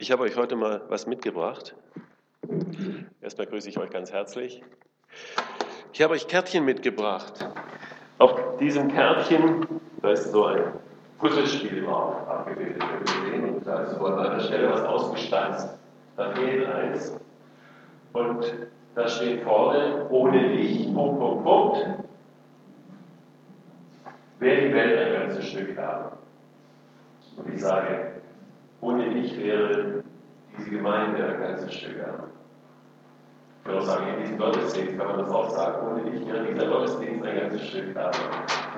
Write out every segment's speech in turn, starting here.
Ich habe euch heute mal was mitgebracht. Erstmal grüße ich euch ganz herzlich. Ich habe euch Kärtchen mitgebracht. Auf diesem Kärtchen, da ist so ein Puzzlespiel drauf abgebildet. Und da ist so an einer Stelle was ausgestanzt. Da fehlt eins. Und da steht vorne, ohne Licht, Punkt, Punkt, Punkt, wäre die Welt ein ganzes Stück da. Und ich sage, ohne dich wäre diese Gemeinde ein ganzes Stück arm. Ich würde auch sagen, in diesem Gottesdienst kann man das auch sagen, ohne dich wäre dieser Gottesdienst ein ganzes Stück arm.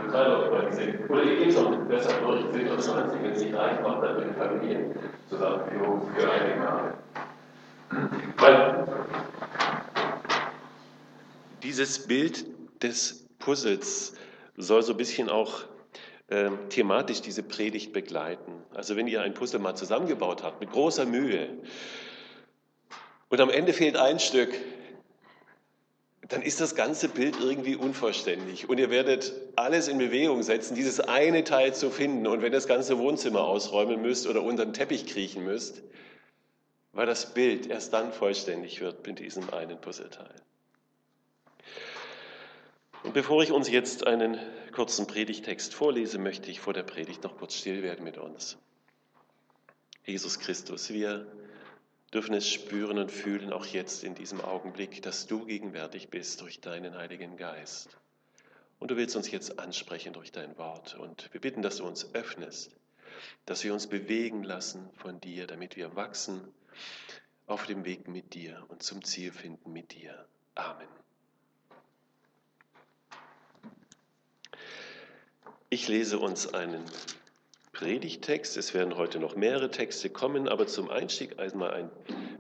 Total über diese, oder ihr geht auch besser durch, 10 oder 20, wenn es nicht reicht, macht dann mit Familien Zusammenführung für eine Gemeinde. Weil dieses Bild des Puzzles soll so ein bisschen auch äh, thematisch diese Predigt begleiten. Also wenn ihr ein Puzzle mal zusammengebaut habt, mit großer Mühe, und am Ende fehlt ein Stück, dann ist das ganze Bild irgendwie unvollständig. Und ihr werdet alles in Bewegung setzen, dieses eine Teil zu finden. Und wenn das ganze Wohnzimmer ausräumen müsst oder unter den Teppich kriechen müsst, weil das Bild erst dann vollständig wird mit diesem einen Puzzleteil. Und bevor ich uns jetzt einen kurzen Predigtext vorlese, möchte ich vor der Predigt noch kurz still werden mit uns. Jesus Christus, wir dürfen es spüren und fühlen, auch jetzt in diesem Augenblick, dass du gegenwärtig bist durch deinen Heiligen Geist. Und du willst uns jetzt ansprechen durch dein Wort. Und wir bitten, dass du uns öffnest, dass wir uns bewegen lassen von dir, damit wir wachsen auf dem Weg mit dir und zum Ziel finden mit dir. Amen. Ich lese uns einen Predigtext. Es werden heute noch mehrere Texte kommen, aber zum Einstieg einmal ein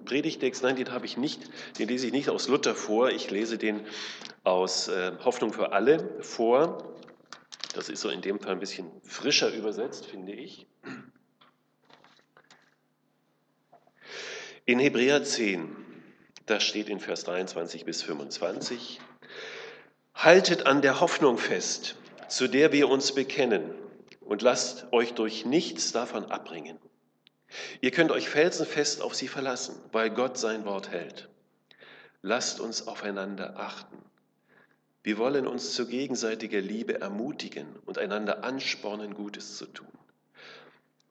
Predigtext. Nein, den habe ich nicht, den lese ich nicht aus Luther vor. Ich lese den aus äh, Hoffnung für alle vor. Das ist so in dem Fall ein bisschen frischer übersetzt, finde ich. In Hebräer 10, da steht in Vers 23 bis 25, Haltet an der Hoffnung fest zu der wir uns bekennen, und lasst euch durch nichts davon abbringen. Ihr könnt euch felsenfest auf sie verlassen, weil Gott sein Wort hält. Lasst uns aufeinander achten. Wir wollen uns zu gegenseitiger Liebe ermutigen und einander anspornen, Gutes zu tun.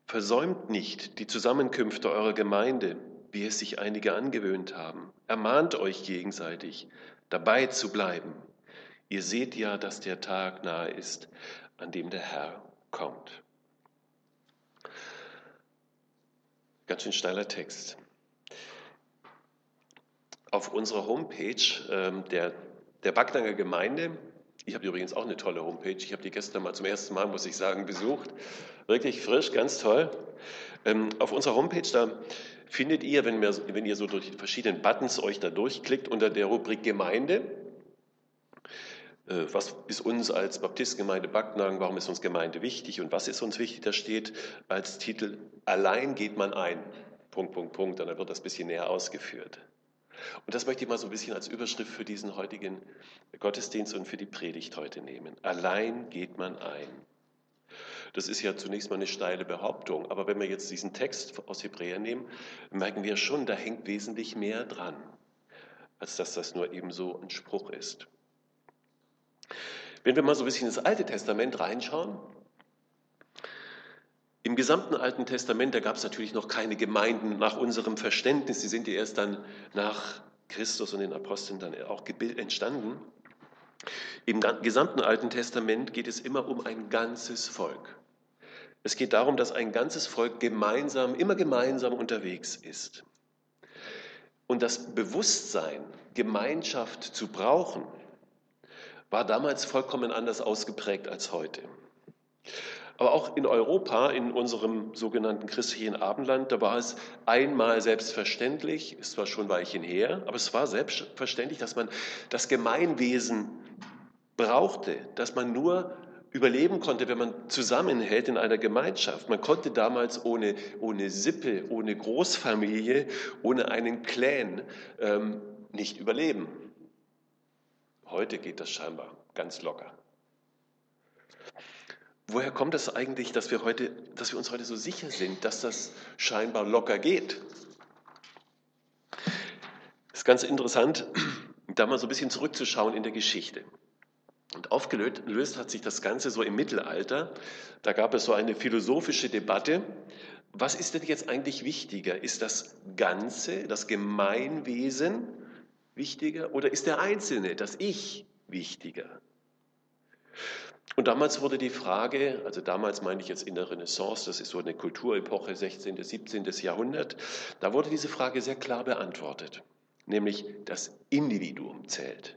Versäumt nicht die Zusammenkünfte eurer Gemeinde, wie es sich einige angewöhnt haben. Ermahnt euch gegenseitig, dabei zu bleiben. Ihr seht ja, dass der Tag nahe ist, an dem der Herr kommt. Ganz schön steiler Text. Auf unserer Homepage ähm, der, der Backnanger Gemeinde, ich habe übrigens auch eine tolle Homepage, ich habe die gestern mal zum ersten Mal, muss ich sagen, besucht. Wirklich frisch, ganz toll. Ähm, auf unserer Homepage, da findet ihr, wenn, wir, wenn ihr so durch die verschiedenen Buttons euch da durchklickt, unter der Rubrik Gemeinde, was ist uns als Baptistgemeinde Backnang, warum ist uns Gemeinde wichtig und was ist uns wichtig? Da steht als Titel, allein geht man ein. Punkt, Punkt, Punkt. Und dann wird das ein bisschen näher ausgeführt. Und das möchte ich mal so ein bisschen als Überschrift für diesen heutigen Gottesdienst und für die Predigt heute nehmen. Allein geht man ein. Das ist ja zunächst mal eine steile Behauptung, aber wenn wir jetzt diesen Text aus Hebräer nehmen, merken wir schon, da hängt wesentlich mehr dran, als dass das nur eben so ein Spruch ist. Wenn wir mal so ein bisschen ins Alte Testament reinschauen, im gesamten Alten Testament, da gab es natürlich noch keine Gemeinden nach unserem Verständnis, die sind ja erst dann nach Christus und den Aposteln dann auch entstanden. Im gesamten Alten Testament geht es immer um ein ganzes Volk. Es geht darum, dass ein ganzes Volk gemeinsam, immer gemeinsam unterwegs ist. Und das Bewusstsein, Gemeinschaft zu brauchen, war damals vollkommen anders ausgeprägt als heute. Aber auch in Europa, in unserem sogenannten christlichen Abendland, da war es einmal selbstverständlich, ist zwar schon Weilchen her, aber es war selbstverständlich, dass man das Gemeinwesen brauchte, dass man nur überleben konnte, wenn man zusammenhält in einer Gemeinschaft. Man konnte damals ohne, ohne Sippe, ohne Großfamilie, ohne einen Clan ähm, nicht überleben. Heute geht das scheinbar ganz locker. woher kommt es das eigentlich, dass wir, heute, dass wir uns heute so sicher sind, dass das scheinbar locker geht? Es ist ganz interessant, da mal so ein bisschen zurückzuschauen in der Geschichte. Und aufgelöst hat sich das Ganze so im Mittelalter. Da gab es so eine philosophische Debatte. Was ist denn jetzt eigentlich wichtiger? Ist das Ganze, das Gemeinwesen wichtiger oder ist der Einzelne, das Ich wichtiger? Und damals wurde die Frage, also damals meine ich jetzt in der Renaissance, das ist so eine Kulturepoche 16., 17. Jahrhundert, da wurde diese Frage sehr klar beantwortet, nämlich das Individuum zählt.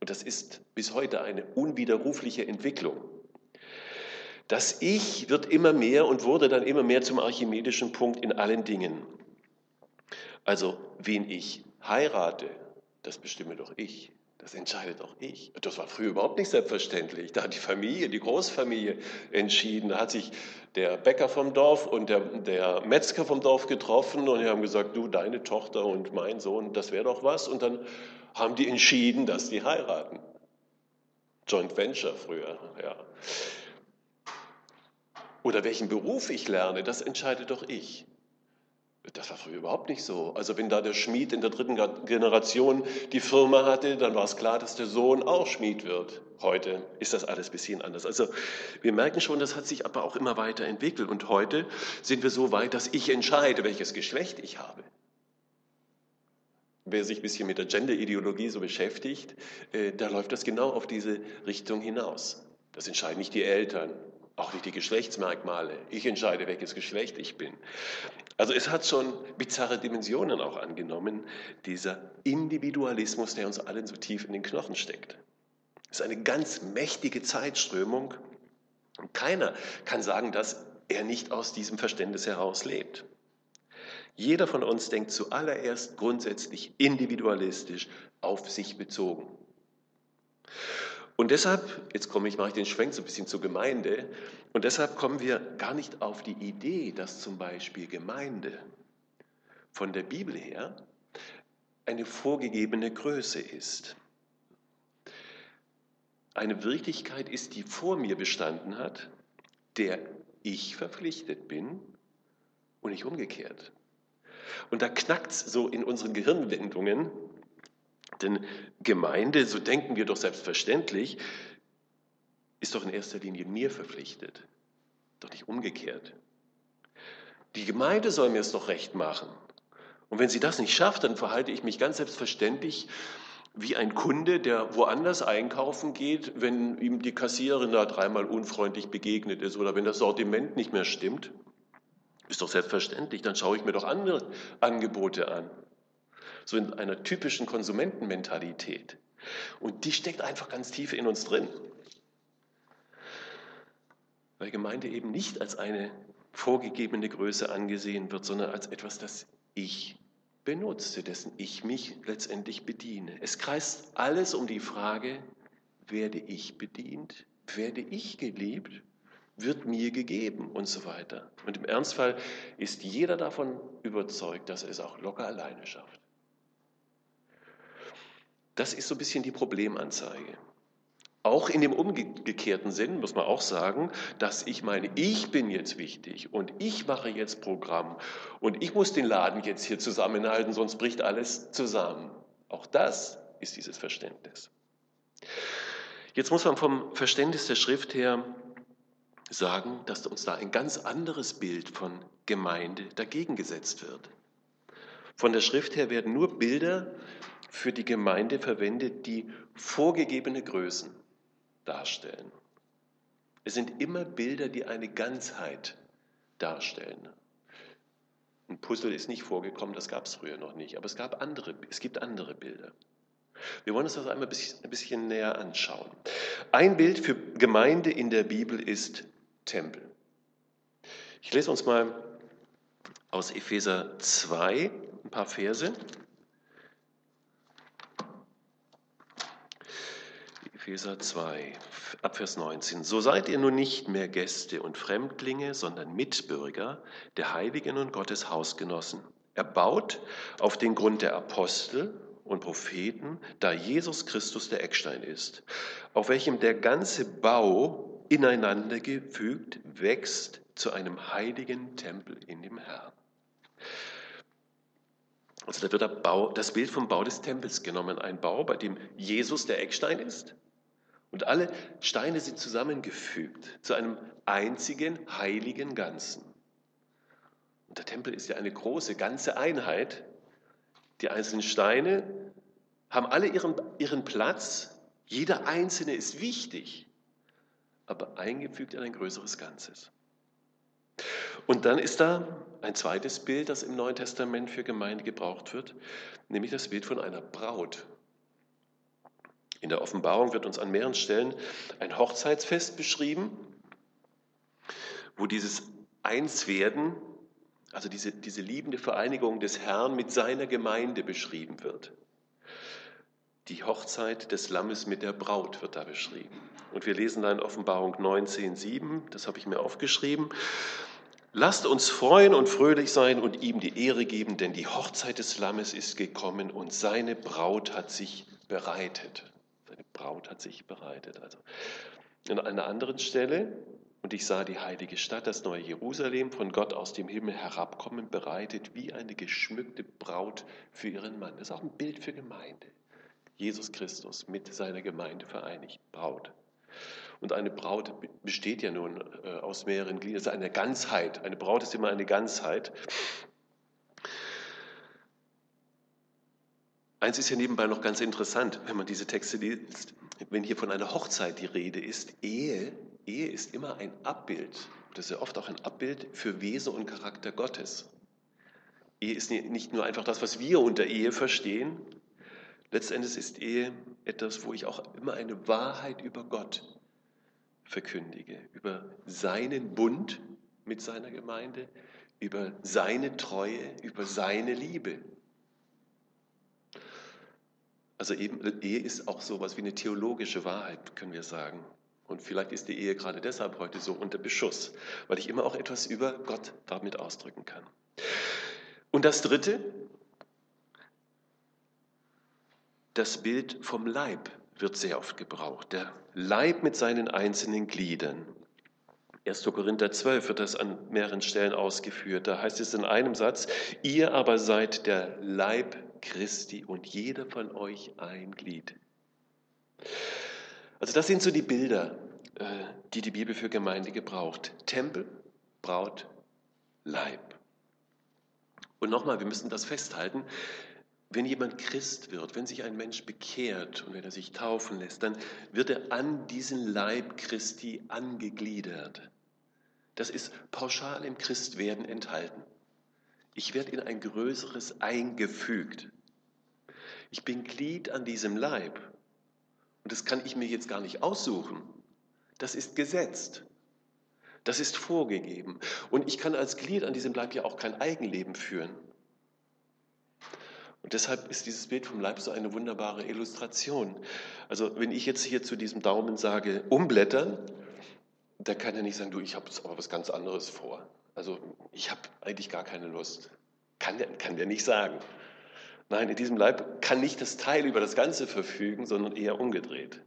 Und das ist bis heute eine unwiderrufliche Entwicklung. Das Ich wird immer mehr und wurde dann immer mehr zum archimedischen Punkt in allen Dingen. Also, wen ich heirate, das bestimme doch ich. Das entscheide doch ich. Das war früher überhaupt nicht selbstverständlich. Da hat die Familie, die Großfamilie entschieden. Da hat sich der Bäcker vom Dorf und der, der Metzger vom Dorf getroffen und die haben gesagt, du, deine Tochter und mein Sohn, das wäre doch was. Und dann haben die entschieden, dass die heiraten. Joint Venture früher, ja. Oder welchen Beruf ich lerne, das entscheide doch ich. Das war früher überhaupt nicht so. Also wenn da der Schmied in der dritten Generation die Firma hatte, dann war es klar, dass der Sohn auch Schmied wird. Heute ist das alles ein bisschen anders. Also wir merken schon, das hat sich aber auch immer weiter entwickelt. Und heute sind wir so weit, dass ich entscheide, welches Geschlecht ich habe. Wer sich ein bisschen mit der Gender-Ideologie so beschäftigt, äh, da läuft das genau auf diese Richtung hinaus. Das entscheiden nicht die Eltern, auch nicht die Geschlechtsmerkmale. Ich entscheide, welches Geschlecht ich bin. Also es hat schon bizarre Dimensionen auch angenommen, dieser Individualismus, der uns allen so tief in den Knochen steckt. Es ist eine ganz mächtige Zeitströmung und keiner kann sagen, dass er nicht aus diesem Verständnis heraus lebt. Jeder von uns denkt zuallererst grundsätzlich individualistisch auf sich bezogen. Und deshalb, jetzt komme ich, mache ich den Schwenk so ein bisschen zur Gemeinde, und deshalb kommen wir gar nicht auf die Idee, dass zum Beispiel Gemeinde von der Bibel her eine vorgegebene Größe ist. Eine Wirklichkeit ist, die vor mir bestanden hat, der ich verpflichtet bin und nicht umgekehrt. Und da knackt es so in unseren Gehirnwendungen, denn Gemeinde, so denken wir doch selbstverständlich, ist doch in erster Linie mir verpflichtet, doch nicht umgekehrt. Die Gemeinde soll mir es doch recht machen. Und wenn sie das nicht schafft, dann verhalte ich mich ganz selbstverständlich wie ein Kunde, der woanders einkaufen geht, wenn ihm die Kassiererin da dreimal unfreundlich begegnet ist oder wenn das Sortiment nicht mehr stimmt. Ist doch selbstverständlich, dann schaue ich mir doch andere Angebote an so in einer typischen Konsumentenmentalität. Und die steckt einfach ganz tief in uns drin. Weil Gemeinde eben nicht als eine vorgegebene Größe angesehen wird, sondern als etwas, das ich benutze, dessen ich mich letztendlich bediene. Es kreist alles um die Frage, werde ich bedient, werde ich geliebt, wird mir gegeben und so weiter. Und im Ernstfall ist jeder davon überzeugt, dass er es auch locker alleine schafft. Das ist so ein bisschen die Problemanzeige. Auch in dem umgekehrten Sinn muss man auch sagen, dass ich meine, ich bin jetzt wichtig und ich mache jetzt Programm und ich muss den Laden jetzt hier zusammenhalten, sonst bricht alles zusammen. Auch das ist dieses Verständnis. Jetzt muss man vom Verständnis der Schrift her sagen, dass uns da ein ganz anderes Bild von Gemeinde dagegen gesetzt wird. Von der Schrift her werden nur Bilder für die Gemeinde verwendet, die vorgegebene Größen darstellen. Es sind immer Bilder, die eine Ganzheit darstellen. Ein Puzzle ist nicht vorgekommen, das gab es früher noch nicht, aber es, gab andere, es gibt andere Bilder. Wir wollen uns das einmal ein bisschen näher anschauen. Ein Bild für Gemeinde in der Bibel ist Tempel. Ich lese uns mal aus Epheser 2 ein paar Verse. Epheser 2, Abvers 19. So seid ihr nun nicht mehr Gäste und Fremdlinge, sondern Mitbürger der Heiligen und Gottes Hausgenossen. Erbaut auf den Grund der Apostel und Propheten, da Jesus Christus der Eckstein ist, auf welchem der ganze Bau ineinander gefügt, wächst zu einem heiligen Tempel in dem Herrn. Also da wird Bau, das Bild vom Bau des Tempels genommen, ein Bau, bei dem Jesus der Eckstein ist und alle Steine sind zusammengefügt zu einem einzigen heiligen Ganzen. Und der Tempel ist ja eine große, ganze Einheit. Die einzelnen Steine haben alle ihren, ihren Platz, jeder einzelne ist wichtig, aber eingefügt in ein größeres Ganzes. Und dann ist da ein zweites Bild, das im Neuen Testament für Gemeinde gebraucht wird, nämlich das Bild von einer Braut. In der Offenbarung wird uns an mehreren Stellen ein Hochzeitsfest beschrieben, wo dieses Einswerden, also diese, diese liebende Vereinigung des Herrn mit seiner Gemeinde beschrieben wird. Die Hochzeit des Lammes mit der Braut wird da beschrieben. Und wir lesen da in Offenbarung 19.7, das habe ich mir aufgeschrieben. Lasst uns freuen und fröhlich sein und ihm die Ehre geben, denn die Hochzeit des Lammes ist gekommen und seine Braut hat sich bereitet. Braut hat sich bereitet. Also an einer anderen Stelle, und ich sah die heilige Stadt, das neue Jerusalem, von Gott aus dem Himmel herabkommen, bereitet wie eine geschmückte Braut für ihren Mann. Das ist auch ein Bild für Gemeinde. Jesus Christus mit seiner Gemeinde vereinigt, Braut. Und eine Braut besteht ja nun äh, aus mehreren Gliedern, also eine Ganzheit. Eine Braut ist immer eine Ganzheit. Eins ist ja nebenbei noch ganz interessant, wenn man diese Texte liest, wenn hier von einer Hochzeit die Rede ist, Ehe, Ehe ist immer ein Abbild, das ist ja oft auch ein Abbild für Wesen und Charakter Gottes. Ehe ist nicht nur einfach das, was wir unter Ehe verstehen, Letztendlich ist Ehe etwas, wo ich auch immer eine Wahrheit über Gott verkündige, über seinen Bund mit seiner Gemeinde, über seine Treue, über seine Liebe. Also eben, Ehe ist auch so etwas wie eine theologische Wahrheit, können wir sagen. Und vielleicht ist die Ehe gerade deshalb heute so unter Beschuss, weil ich immer auch etwas über Gott damit ausdrücken kann. Und das Dritte, das Bild vom Leib wird sehr oft gebraucht. Der Leib mit seinen einzelnen Gliedern. 1. Korinther 12 wird das an mehreren Stellen ausgeführt. Da heißt es in einem Satz, ihr aber seid der Leib Christi und jeder von euch ein Glied. Also das sind so die Bilder, äh, die die Bibel für Gemeinde gebraucht. Tempel, Braut, Leib. Und nochmal, wir müssen das festhalten, wenn jemand Christ wird, wenn sich ein Mensch bekehrt und wenn er sich taufen lässt, dann wird er an diesen Leib Christi angegliedert. Das ist pauschal im Christwerden enthalten. Ich werde in ein größeres eingefügt. Ich bin Glied an diesem Leib. Und das kann ich mir jetzt gar nicht aussuchen. Das ist gesetzt. Das ist vorgegeben. Und ich kann als Glied an diesem Leib ja auch kein Eigenleben führen. Und deshalb ist dieses Bild vom Leib so eine wunderbare Illustration. Also wenn ich jetzt hier zu diesem Daumen sage, umblättern, da kann er nicht sagen, du, ich habe jetzt aber was ganz anderes vor. Also ich habe eigentlich gar keine Lust. Kann der, kann der nicht sagen. Nein, in diesem Leib kann nicht das Teil über das Ganze verfügen, sondern eher umgedreht.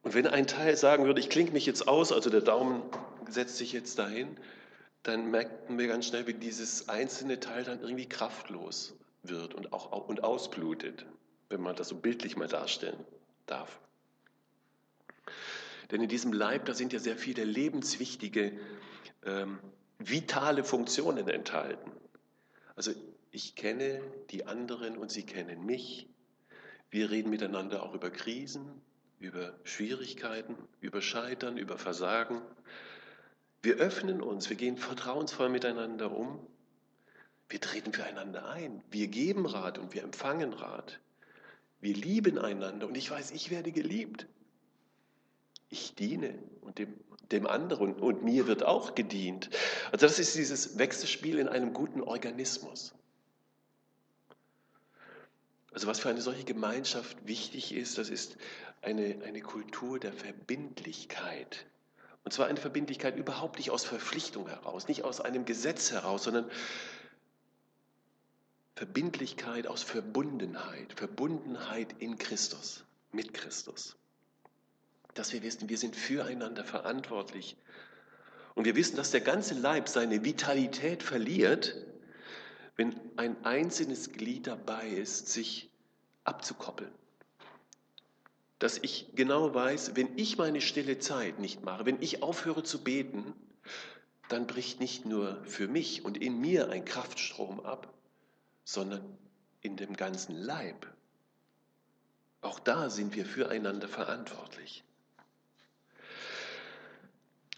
Und wenn ein Teil sagen würde, ich klinge mich jetzt aus, also der Daumen setzt sich jetzt dahin, dann merken wir ganz schnell, wie dieses einzelne Teil dann irgendwie kraftlos wird und auch und ausblutet, wenn man das so bildlich mal darstellen darf. Denn in diesem Leib, da sind ja sehr viele lebenswichtige, ähm, vitale Funktionen enthalten. Also ich kenne die anderen und sie kennen mich. Wir reden miteinander auch über Krisen, über Schwierigkeiten, über Scheitern, über Versagen. Wir öffnen uns, wir gehen vertrauensvoll miteinander um wir treten füreinander ein. Wir geben Rat und wir empfangen Rat. Wir lieben einander und ich weiß, ich werde geliebt. Ich diene und dem, dem anderen und mir wird auch gedient. Also das ist dieses Wechselspiel in einem guten Organismus. Also was für eine solche Gemeinschaft wichtig ist, das ist eine, eine Kultur der Verbindlichkeit. Und zwar eine Verbindlichkeit überhaupt nicht aus Verpflichtung heraus, nicht aus einem Gesetz heraus, sondern Verbindlichkeit aus Verbundenheit, Verbundenheit in Christus, mit Christus. Dass wir wissen, wir sind füreinander verantwortlich. Und wir wissen, dass der ganze Leib seine Vitalität verliert, wenn ein einzelnes Glied dabei ist, sich abzukoppeln. Dass ich genau weiß, wenn ich meine stille Zeit nicht mache, wenn ich aufhöre zu beten, dann bricht nicht nur für mich und in mir ein Kraftstrom ab, sondern in dem ganzen Leib. Auch da sind wir füreinander verantwortlich.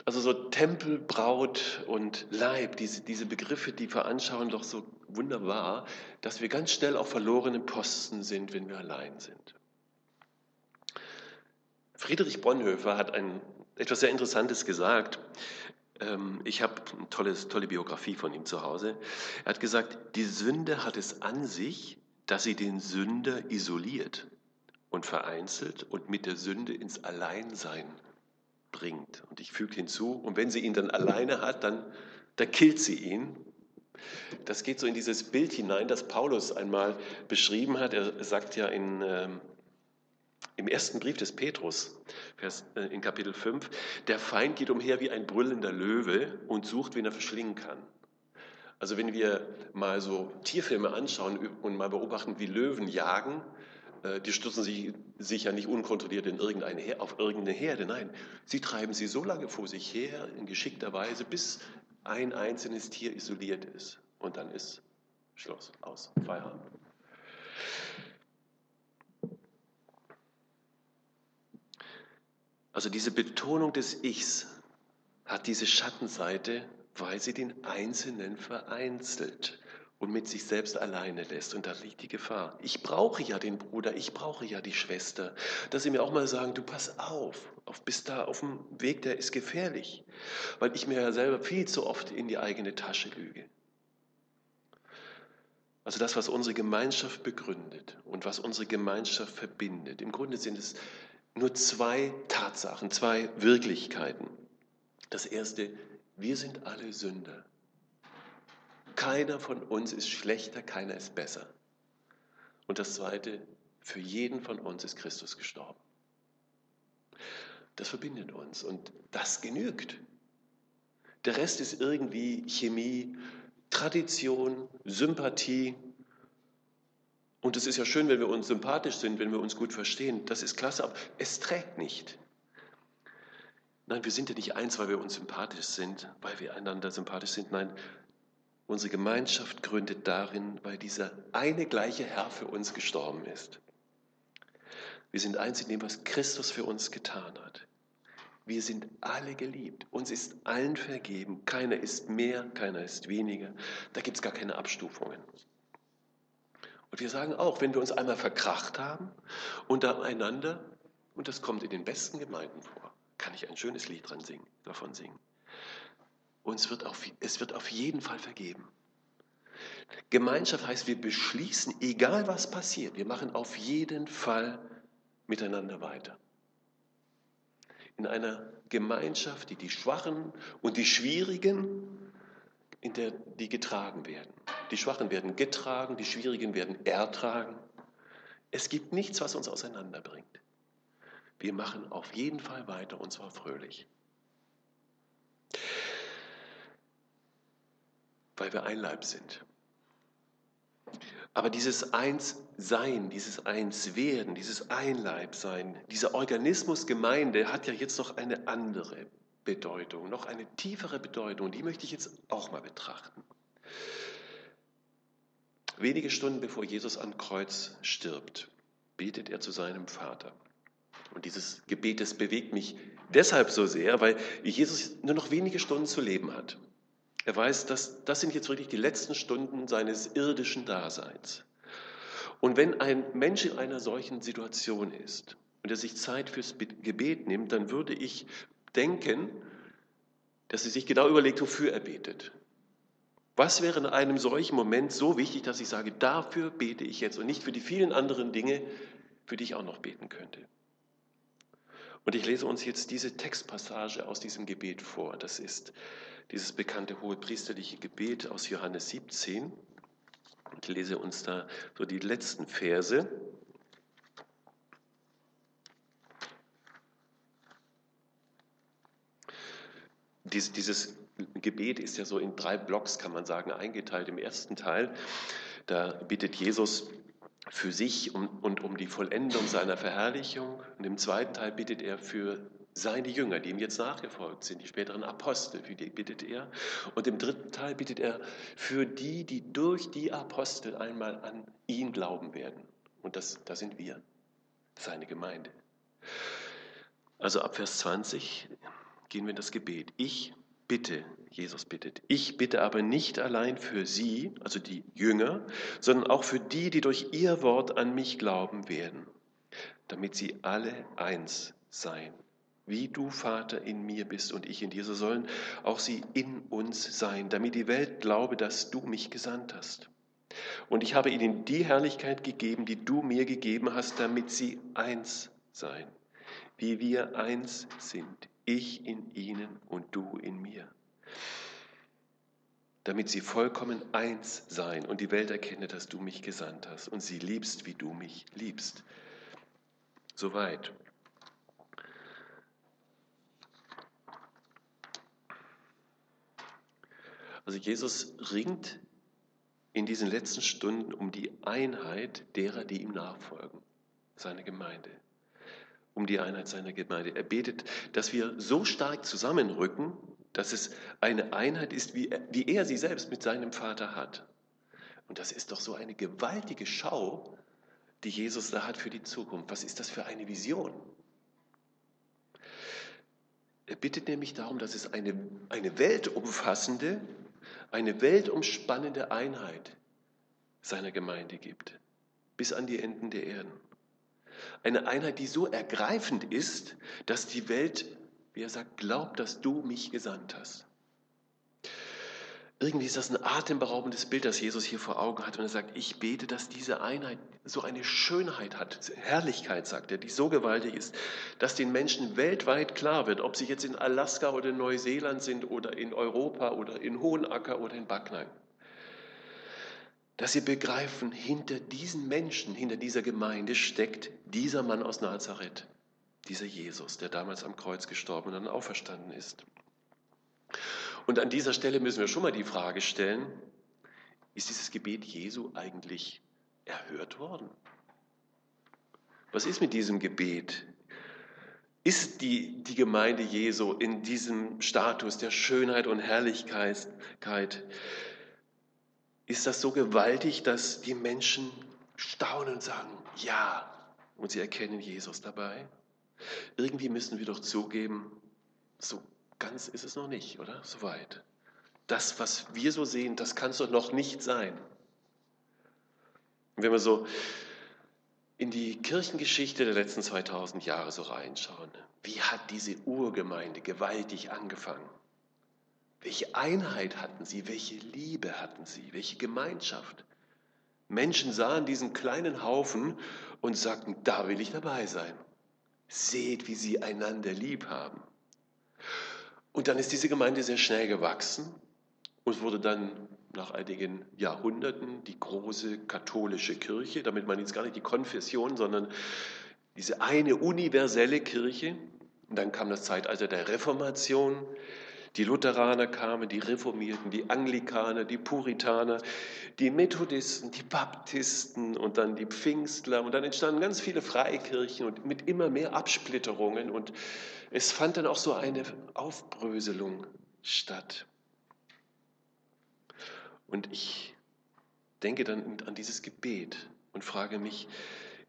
Also so Tempel, Braut und Leib, diese, diese Begriffe, die veranschauern doch so wunderbar, dass wir ganz schnell auf verlorenen Posten sind, wenn wir allein sind. Friedrich Bonhoeffer hat ein, etwas sehr Interessantes gesagt. Ähm, ich habe eine tolle, tolle Biografie von ihm zu Hause. Er hat gesagt, die Sünde hat es an sich, dass sie den Sünder isoliert und vereinzelt und mit der Sünde ins Alleinsein bringt. Und ich füge hinzu, und wenn sie ihn dann alleine hat, dann, dann killt sie ihn. Das geht so in dieses Bild hinein, das Paulus einmal beschrieben hat. Er sagt ja in, äh, im ersten Brief des Petrus, Vers, äh, in Kapitel 5, der Feind geht umher wie ein brüllender Löwe und sucht, wen er verschlingen kann. Also wenn wir mal so Tierfilme anschauen und mal beobachten, wie Löwen jagen, die stürzen sich sicher nicht unkontrolliert in irgendeine, auf irgendeine Herde. Nein, sie treiben sie so lange vor sich her, in geschickter Weise, bis ein einzelnes Tier isoliert ist. Und dann ist Schluss, aus, Feierabend. Also diese Betonung des Ichs hat diese Schattenseite, weil sie den Einzelnen vereinzelt und mit sich selbst alleine lässt. Und da liegt die Gefahr. Ich brauche ja den Bruder, ich brauche ja die Schwester, dass sie mir auch mal sagen, du pass auf, auf bis da auf dem Weg, der ist gefährlich, weil ich mir ja selber viel zu oft in die eigene Tasche lüge. Also das, was unsere Gemeinschaft begründet und was unsere Gemeinschaft verbindet. Im Grunde sind es nur zwei Tatsachen, zwei Wirklichkeiten. Das erste, wir sind alle Sünder. Keiner von uns ist schlechter, keiner ist besser. Und das Zweite, für jeden von uns ist Christus gestorben. Das verbindet uns und das genügt. Der Rest ist irgendwie Chemie, Tradition, Sympathie. Und es ist ja schön, wenn wir uns sympathisch sind, wenn wir uns gut verstehen. Das ist klasse, aber es trägt nicht. Nein, wir sind ja nicht eins, weil wir uns sympathisch sind, weil wir einander sympathisch sind. Nein, Unsere Gemeinschaft gründet darin, weil dieser eine gleiche Herr für uns gestorben ist. Wir sind eins in dem, was Christus für uns getan hat. Wir sind alle geliebt. Uns ist allen vergeben. Keiner ist mehr, keiner ist weniger. Da gibt es gar keine Abstufungen. Und wir sagen auch, wenn wir uns einmal verkracht haben untereinander, und das kommt in den besten Gemeinden vor, kann ich ein schönes Lied dran singen, davon singen. Uns wird auf, es wird auf jeden Fall vergeben. Gemeinschaft heißt, wir beschließen, egal was passiert, wir machen auf jeden Fall miteinander weiter. In einer Gemeinschaft, die die Schwachen und die Schwierigen, in der die getragen werden. Die Schwachen werden getragen, die Schwierigen werden ertragen. Es gibt nichts, was uns auseinanderbringt. Wir machen auf jeden Fall weiter und zwar fröhlich. Weil wir ein Leib sind. Aber dieses Einssein, dieses Einswerden, dieses Einleibsein, dieser Organismus Gemeinde hat ja jetzt noch eine andere Bedeutung, noch eine tiefere Bedeutung. Die möchte ich jetzt auch mal betrachten. Wenige Stunden bevor Jesus am Kreuz stirbt, betet er zu seinem Vater. Und dieses Gebet, das bewegt mich deshalb so sehr, weil Jesus nur noch wenige Stunden zu leben hat. Er weiß, dass das sind jetzt wirklich die letzten Stunden seines irdischen Daseins. Und wenn ein Mensch in einer solchen Situation ist und er sich Zeit fürs Gebet nimmt, dann würde ich denken, dass er sich genau überlegt, wofür er betet. Was wäre in einem solchen Moment so wichtig, dass ich sage, dafür bete ich jetzt und nicht für die vielen anderen Dinge, für die ich auch noch beten könnte. Und ich lese uns jetzt diese Textpassage aus diesem Gebet vor. Das ist dieses bekannte hohepriesterliche Gebet aus Johannes 17. Ich lese uns da so die letzten Verse. Dies, dieses Gebet ist ja so in drei Blocks, kann man sagen, eingeteilt. Im ersten Teil, da bittet Jesus für sich und, und um die Vollendung seiner Verherrlichung. Und im zweiten Teil bittet er für seine Jünger, die ihm jetzt nachgefolgt sind, die späteren Apostel, für die bittet er. Und im dritten Teil bittet er für die, die durch die Apostel einmal an ihn glauben werden. Und das, das sind wir, seine Gemeinde. Also ab Vers 20 gehen wir in das Gebet. Ich bitte, Jesus bittet, ich bitte aber nicht allein für sie, also die Jünger, sondern auch für die, die durch ihr Wort an mich glauben werden, damit sie alle eins seien. Wie du, Vater, in mir bist und ich in dir, so sollen auch sie in uns sein, damit die Welt glaube, dass du mich gesandt hast. Und ich habe ihnen die Herrlichkeit gegeben, die du mir gegeben hast, damit sie eins seien, wie wir eins sind, ich in ihnen und du in mir. Damit sie vollkommen eins seien und die Welt erkenne, dass du mich gesandt hast und sie liebst, wie du mich liebst. Soweit. Also Jesus ringt in diesen letzten Stunden um die Einheit derer, die ihm nachfolgen, seine Gemeinde um die Einheit seiner Gemeinde. Er betet, dass wir so stark zusammenrücken, dass es eine Einheit ist, wie er, wie er sie selbst mit seinem Vater hat. Und das ist doch so eine gewaltige Schau, die Jesus da hat für die Zukunft. Was ist das für eine Vision? Er bittet nämlich darum, dass es eine, eine weltumfassende, eine weltumspannende Einheit seiner Gemeinde gibt, bis an die Enden der Erden. Eine Einheit, die so ergreifend ist, dass die Welt, wie er sagt, glaubt, dass du mich gesandt hast. Irgendwie ist das ein atemberaubendes Bild, das Jesus hier vor Augen hat, wenn er sagt, ich bete, dass diese Einheit so eine Schönheit hat, Herrlichkeit, sagt er, die so gewaltig ist, dass den Menschen weltweit klar wird, ob sie jetzt in Alaska oder in Neuseeland sind oder in Europa oder in Hohenacker oder in Backnang dass sie begreifen, hinter diesen Menschen, hinter dieser Gemeinde steckt dieser Mann aus Nazareth, dieser Jesus, der damals am Kreuz gestorben und dann auferstanden ist. Und an dieser Stelle müssen wir schon mal die Frage stellen, ist dieses Gebet Jesu eigentlich erhört worden? Was ist mit diesem Gebet? Ist die, die Gemeinde Jesu in diesem Status der Schönheit und Herrlichkeit? ist das so gewaltig, dass die Menschen staunen und sagen, ja, und sie erkennen Jesus dabei. Irgendwie müssen wir doch zugeben, so ganz ist es noch nicht, oder? Soweit. Das, was wir so sehen, das kann es doch noch nicht sein. Und wenn wir so in die Kirchengeschichte der letzten 2000 Jahre so reinschauen, wie hat diese Urgemeinde gewaltig angefangen? Welche Einheit hatten sie? Welche Liebe hatten sie? Welche Gemeinschaft? Menschen sahen diesen kleinen Haufen und sagten, da will ich dabei sein. Seht, wie sie einander lieb haben. Und dann ist diese Gemeinde sehr schnell gewachsen und wurde dann nach einigen Jahrhunderten die große katholische Kirche, damit man jetzt gar nicht die Konfession, sondern diese eine universelle Kirche. Und dann kam das Zeitalter der Reformation, die Lutheraner kamen, die Reformierten, die Anglikaner, die Puritaner, die Methodisten, die Baptisten und dann die Pfingstler. Und dann entstanden ganz viele Freikirchen und mit immer mehr Absplitterungen. Und es fand dann auch so eine Aufbröselung statt. Und ich denke dann an dieses Gebet und frage mich,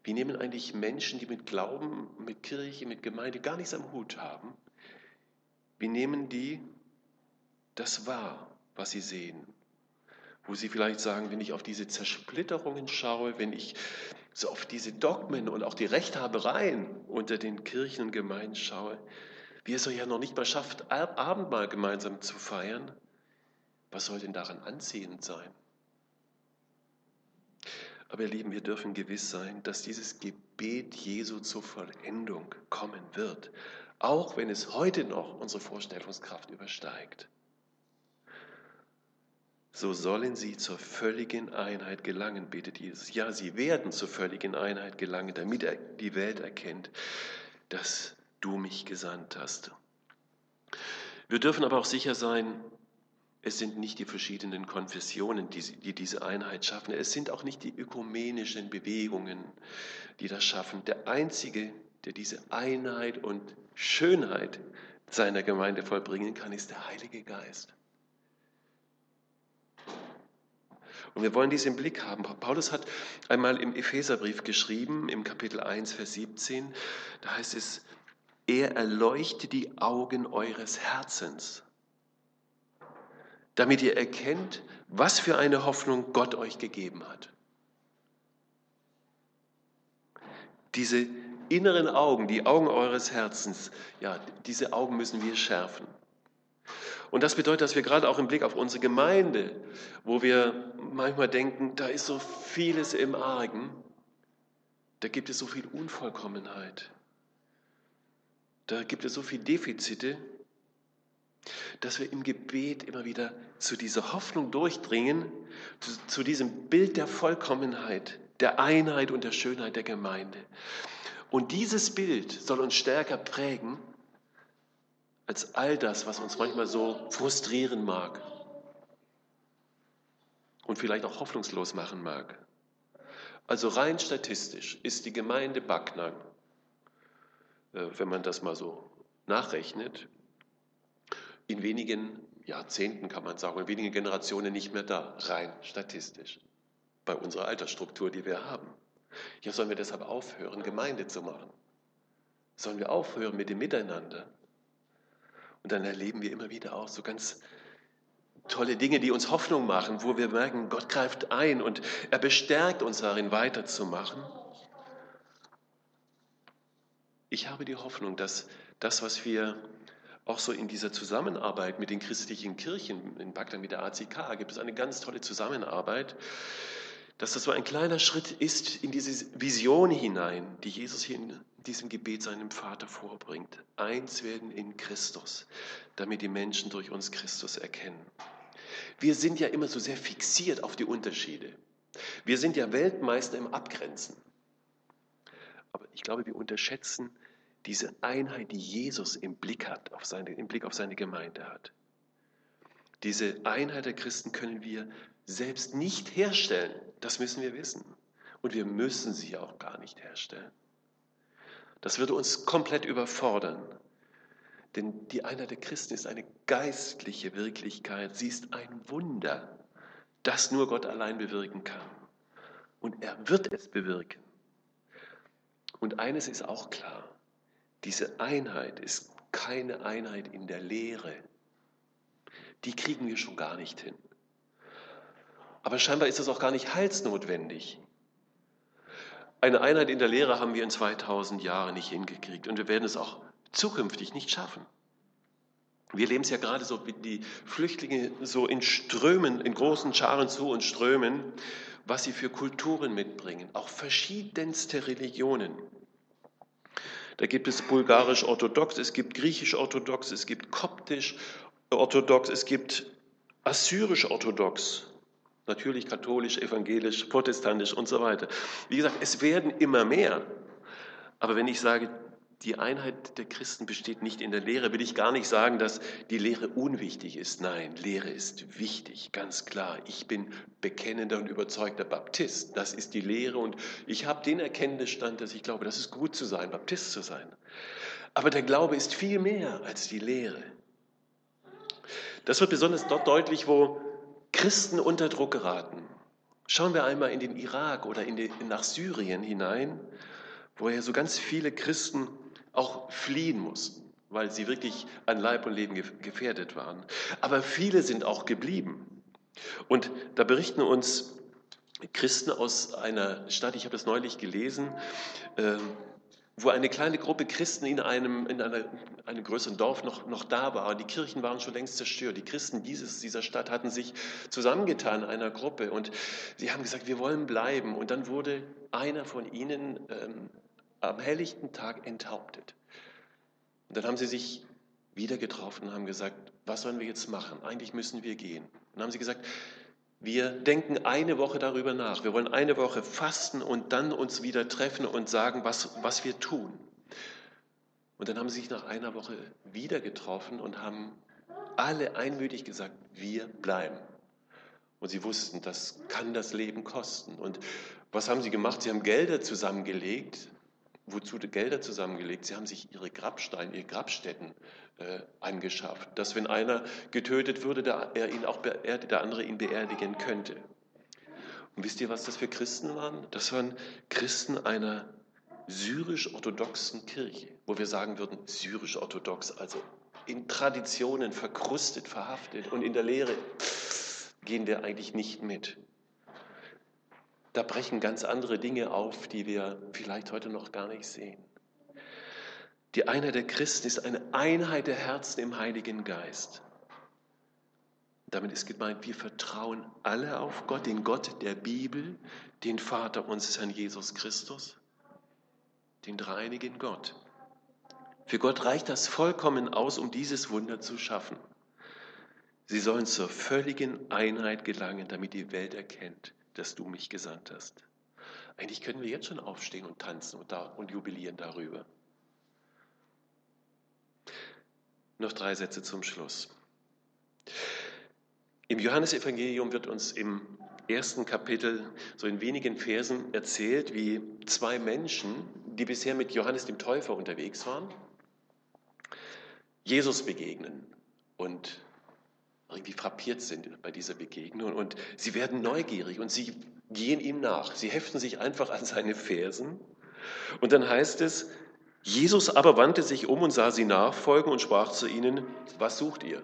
wie nehmen eigentlich Menschen, die mit Glauben, mit Kirche, mit Gemeinde gar nichts am Hut haben, wie nehmen die das wahr, was sie sehen? Wo sie vielleicht sagen, wenn ich auf diese Zersplitterungen schaue, wenn ich so auf diese Dogmen und auch die Rechthabereien unter den Kirchen und Gemeinden schaue, wie es ja noch nicht mal schafft, Abendmahl gemeinsam zu feiern, was soll denn daran anziehend sein? Aber ihr Lieben, wir dürfen gewiss sein, dass dieses Gebet Jesu zur Vollendung kommen wird auch wenn es heute noch unsere Vorstellungskraft übersteigt. So sollen sie zur völligen Einheit gelangen, betet Jesus. Ja, sie werden zur völligen Einheit gelangen, damit die Welt erkennt, dass du mich gesandt hast. Wir dürfen aber auch sicher sein, es sind nicht die verschiedenen Konfessionen, die, die, diese Einheit schaffen. Es sind auch nicht die ökumenischen Bewegungen, die das schaffen. Der Einzige, der diese Einheit und Schönheit seiner Gemeinde vollbringen kann, ist der Heilige Geist. Und wir wollen diesen Blick haben. Paulus hat einmal im Epheserbrief geschrieben, im Kapitel 1, Vers 17, da heißt es, er erleuchtet die Augen eures Herzens damit ihr erkennt, was für eine Hoffnung Gott euch gegeben hat. Diese inneren Augen, die Augen eures Herzens, ja, diese Augen müssen wir schärfen. Und das bedeutet, dass wir gerade auch im Blick auf unsere Gemeinde, wo wir manchmal denken, da ist so vieles im Argen, da gibt es so viel Unvollkommenheit, da gibt es so viele Defizite, dass wir im Gebet immer wieder zu dieser Hoffnung durchdringen, zu, zu, diesem Bild der Vollkommenheit, der Einheit und der Schönheit der Gemeinde. Und dieses Bild soll uns stärker prägen als all das, was uns manchmal so frustrieren mag und vielleicht auch hoffnungslos machen mag. Also rein statistisch ist die Gemeinde Backnang, äh, wenn man das mal so nachrechnet, in wenigen Jahrzehnten, kann man sagen, in wenigen Generationen nicht mehr da, rein statistisch, bei unserer Altersstruktur, die wir haben. Ja, sollen wir deshalb aufhören, Gemeinde zu machen? Sollen wir aufhören mit dem Miteinander? Und dann erleben wir immer wieder auch so ganz tolle Dinge, die uns Hoffnung machen, wo wir merken, Gott greift ein und er bestärkt uns darin weiterzumachen. Ich habe die Hoffnung, dass das, was wir auch so in dieser Zusammenarbeit mit den christlichen Kirchen in Bagdad, mit der ACK, gibt es eine ganz tolle Zusammenarbeit, dass das so ein kleiner Schritt ist in diese Vision hinein, die Jesus hier in diesem Gebet seinem Vater vorbringt. Eins werden in Christus, damit die Menschen durch uns Christus erkennen. Wir sind ja immer so sehr fixiert auf die Unterschiede. Wir sind ja Weltmeister im Abgrenzen. Aber ich glaube, wir unterschätzen diese Einheit, die Jesus im Blick hat, auf seine, im Blick auf seine Gemeinde hat. Diese Einheit der Christen können wir selbst nicht herstellen. Das müssen wir wissen. Und wir müssen sie auch gar nicht herstellen. Das würde uns komplett überfordern. Denn die Einheit der Christen ist eine geistliche Wirklichkeit. Sie ist ein Wunder, das nur Gott allein bewirken kann. Und er wird es bewirken. Und eines ist auch klar. Diese Einheit ist keine Einheit in der Lehre. Die kriegen wir schon gar nicht hin. Aber scheinbar ist das auch gar nicht heilsnotwendig. Eine Einheit in der Lehre haben wir in 2000 Jahren nicht hingekriegt und wir werden es auch zukünftig nicht schaffen. Wir leben es ja gerade so, wie die Flüchtlinge so in Strömen, in großen Scharen zu uns strömen, was sie für Kulturen mitbringen, auch verschiedenste Religionen. Da gibt es bulgarisch-orthodox, es gibt griechisch-orthodox, es gibt koptisch-orthodox, es gibt assyrisch-orthodox, natürlich katholisch, evangelisch, protestantisch und so weiter. Wie gesagt, es werden immer mehr. Aber wenn ich sage, die Einheit der Christen besteht nicht in der Lehre, will ich gar nicht sagen, dass die Lehre unwichtig ist. Nein, Lehre ist wichtig, ganz klar. Ich bin bekennender und überzeugter Baptist. Das ist die Lehre und ich habe den Erkenntnisstand, dass ich glaube, das ist gut zu sein, Baptist zu sein. Aber der Glaube ist viel mehr als die Lehre. Das wird besonders dort deutlich, wo Christen unter Druck geraten. Schauen wir einmal in den Irak oder in die, nach Syrien hinein, wo ja so ganz viele Christen auch fliehen mussten, weil sie wirklich an Leib und Leben gefährdet waren. Aber viele sind auch geblieben. Und da berichten uns Christen aus einer Stadt, ich habe das neulich gelesen, ähm, wo eine kleine Gruppe Christen in einem, in einer, einem größeren Dorf noch, noch da war. Die Kirchen waren schon längst zerstört. Die Christen dieses, dieser Stadt hatten sich zusammengetan in einer Gruppe und sie haben gesagt, wir wollen bleiben. Und dann wurde einer von ihnen ähm, am helllichten Tag enthauptet. Und dann haben sie sich wieder getroffen und haben gesagt, was sollen wir jetzt machen? Eigentlich müssen wir gehen. Und dann haben sie gesagt, wir denken eine Woche darüber nach. Wir wollen eine Woche fasten und dann uns wieder treffen und sagen, was, was wir tun. Und dann haben sie sich nach einer Woche wieder getroffen und haben alle einmütig gesagt, wir bleiben. Und sie wussten, das kann das Leben kosten. Und was haben sie gemacht? Sie haben Gelder zusammengelegt. Wozu Gelder zusammengelegt? Sie haben sich ihre Grabsteine, ihre Grabstätten äh, angeschafft, dass wenn einer getötet würde, der, er ihn auch beerdigt, der andere ihn beerdigen könnte. Und wisst ihr, was das für Christen waren? Das waren Christen einer syrisch-orthodoxen Kirche, wo wir sagen würden, syrisch-orthodox, also in Traditionen verkrustet, verhaftet und in der Lehre gehen wir eigentlich nicht mit. Da brechen ganz andere Dinge auf, die wir vielleicht heute noch gar nicht sehen. Die Einheit der Christen ist eine Einheit der Herzen im Heiligen Geist. Damit ist gemeint, wir vertrauen alle auf Gott, den Gott der Bibel, den Vater unseres Herrn Jesus Christus, den dreinigen Gott. Für Gott reicht das vollkommen aus, um dieses Wunder zu schaffen. Sie sollen zur völligen Einheit gelangen, damit die Welt erkennt, dass du mich gesandt hast. Eigentlich können wir jetzt schon aufstehen und tanzen und, da, und jubilieren darüber. Noch drei Sätze zum Schluss. Im Johannesevangelium wird uns im ersten Kapitel so in wenigen Versen erzählt, wie zwei Menschen, die bisher mit Johannes dem Täufer unterwegs waren, Jesus begegnen und irgendwie frappiert sind bei dieser Begegnung und sie werden neugierig und sie gehen ihm nach. Sie heften sich einfach an seine Fersen und dann heißt es, Jesus aber wandte sich um und sah sie nachfolgen und sprach zu ihnen, was sucht ihr?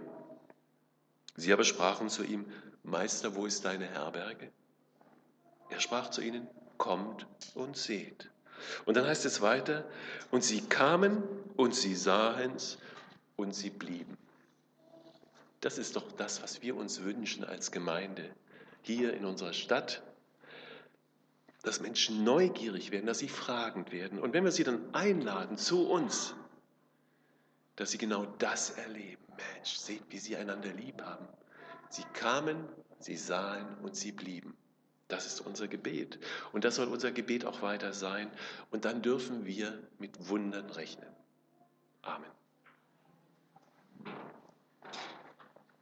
Sie aber sprachen zu ihm, Meister, wo ist deine Herberge? Er sprach zu ihnen, kommt und seht. Und dann heißt es weiter, und sie kamen und sie sahen's und sie blieben. Das ist doch das, was wir uns wünschen als Gemeinde hier in unserer Stadt, dass Menschen neugierig werden, dass sie fragend werden. Und wenn wir sie dann einladen zu uns, dass sie genau das erleben. Mensch, seht, wie sie einander lieb haben. Sie kamen, sie sahen und sie blieben. Das ist unser Gebet. Und das soll unser Gebet auch weiter sein. Und dann dürfen wir mit Wundern rechnen. Amen.